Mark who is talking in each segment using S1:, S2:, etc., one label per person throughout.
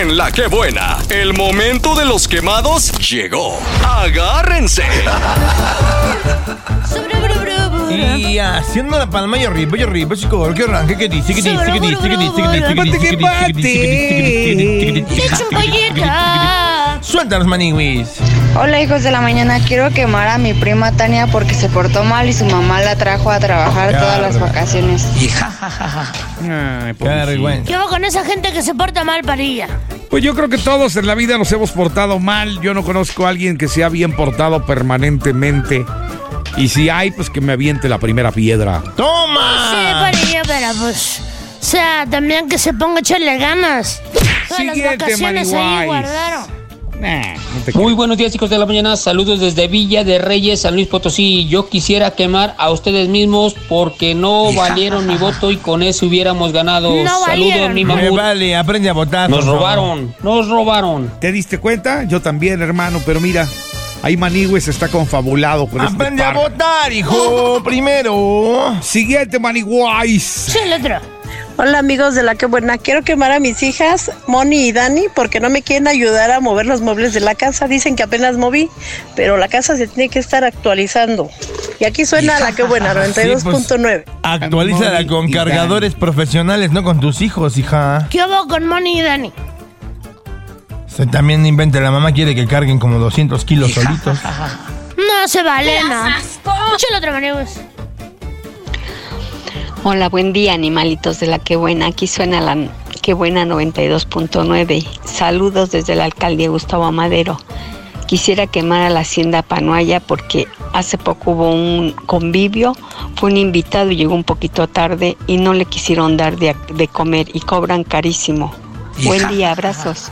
S1: En la que buena, el momento de los quemados llegó. Agárrense.
S2: Y haciendo la palma y arriba y arriba, chico, que arranque, que dice, que dice, que dice, que dice, que dice, que dice, que dice, que dice, que dice, que dice, que dice, que dice, Suéltanos, maniwis.
S3: Hola hijos de la mañana, quiero quemar a mi prima Tania porque se portó mal y su mamá la trajo a trabajar todas las vacaciones.
S4: Ay,
S2: Qué vergüenza.
S5: ¿Qué hago con esa gente que se porta mal, Parilla?
S4: Pues yo creo que todos en la vida nos hemos portado mal. Yo no conozco a alguien que sea bien portado permanentemente. Y si hay, pues que me aviente la primera piedra.
S5: Sí,
S2: ¡Toma!
S5: Parilla, pero pues... O sea, también que se ponga a echarle ganas. Todas las
S4: Siguiente,
S5: vacaciones ahí guardaron.
S4: Nah, no te
S6: Muy buenos días chicos de la mañana, saludos desde Villa de Reyes, San Luis Potosí. Yo quisiera quemar a ustedes mismos porque no valieron mi voto y con eso hubiéramos ganado.
S5: No
S6: saludos
S5: valieron.
S6: mi
S2: Me
S6: mamut.
S2: vale, aprende a votar.
S6: Nos
S2: favor.
S6: robaron, nos robaron.
S4: ¿Te diste cuenta? Yo también, hermano, pero mira, ahí Manigües está confabulado con este
S2: Aprende a votar, hijo, primero.
S4: Siguiente Maniguais.
S5: Sí, el otro.
S7: Hola amigos de la que buena, quiero quemar a mis hijas, Moni y Dani, porque no me quieren ayudar a mover los muebles de la casa. Dicen que apenas moví, pero la casa se tiene que estar actualizando. Y aquí suena la que buena, 92.9.
S2: Actualízala con cargadores profesionales, no con tus hijos, hija.
S5: ¿Qué hago con Moni y Dani?
S2: Se también inventa, la mamá quiere que carguen como 200 kilos solitos.
S5: No se vale, no. Otro, Maniwis.
S8: Hola, buen día, animalitos de la que buena. Aquí suena la que buena 92.9. Saludos desde la alcaldía Gustavo Amadero. Quisiera quemar a la hacienda Panuaya porque hace poco hubo un convivio, fue un invitado y llegó un poquito tarde y no le quisieron dar de, de comer y cobran carísimo. Buen día, abrazos.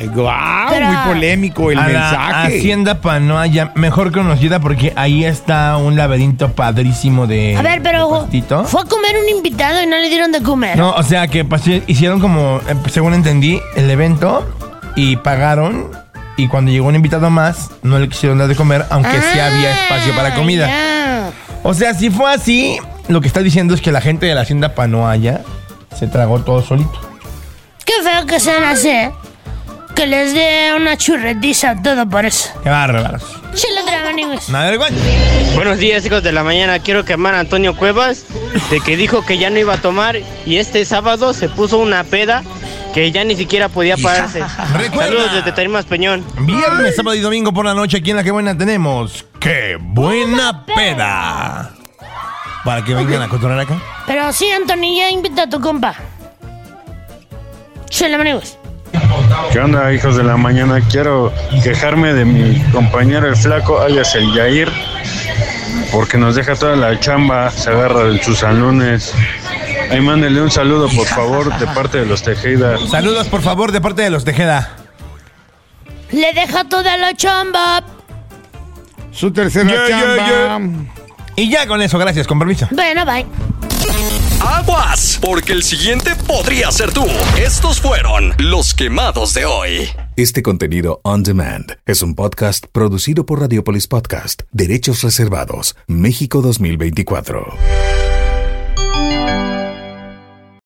S4: Eh, guau,
S5: Pero-
S4: muy polémico el
S2: a la
S4: mensaje.
S2: Hacienda Panoaya, mejor conocida porque ahí está un laberinto padrísimo de.
S5: A ver,
S2: de
S5: pero
S2: pastito.
S5: fue a comer un invitado y no le dieron de comer.
S2: No, o sea que pasé- hicieron como, eh, según entendí, el evento y pagaron. Y cuando llegó un invitado más, no le quisieron dar de comer, aunque sí había espacio para comida.
S5: Ah.
S2: O sea, si fue así, lo que está diciendo es que la gente de la hacienda Panoaya se tragó todo solito.
S5: Qué feo que sean así. Que les dé una churretiza todo por eso.
S2: Qué bárbaros. Vergüenza.
S9: Buenos días, hijos de la mañana. Quiero quemar a Antonio Cuevas de que dijo que ya no iba a tomar y este sábado se puso una peda que ya ni siquiera podía pararse. Saludos desde Tarimas Peñón.
S2: Viernes, sábado y domingo por la noche aquí en La Que Buena tenemos ¡Qué buena peda! Para que vengan a cotorrear acá.
S5: Pero sí, Anthony, ya invita a tu compa. El Maniwis.
S10: ¿Qué onda, hijos de la mañana? Quiero quejarme de mi compañero el flaco, alias el Yair, porque nos deja toda la chamba, se agarra en sus salones. Ahí mándele un saludo, por favor, de parte de los Tejeda.
S2: Saludos, por favor, de parte de los Tejeda.
S5: Le deja toda la chamba.
S4: Su tercera
S2: Yeah, yeah,
S4: chamba.
S2: Y ya con eso, gracias, con permiso.
S5: Bueno, bye.
S1: Aguas, porque el siguiente podría ser tú. Estos fueron los quemados de hoy.
S11: Este contenido on demand es un podcast producido por Radiopolis Podcast, Derechos Reservados, México 2024.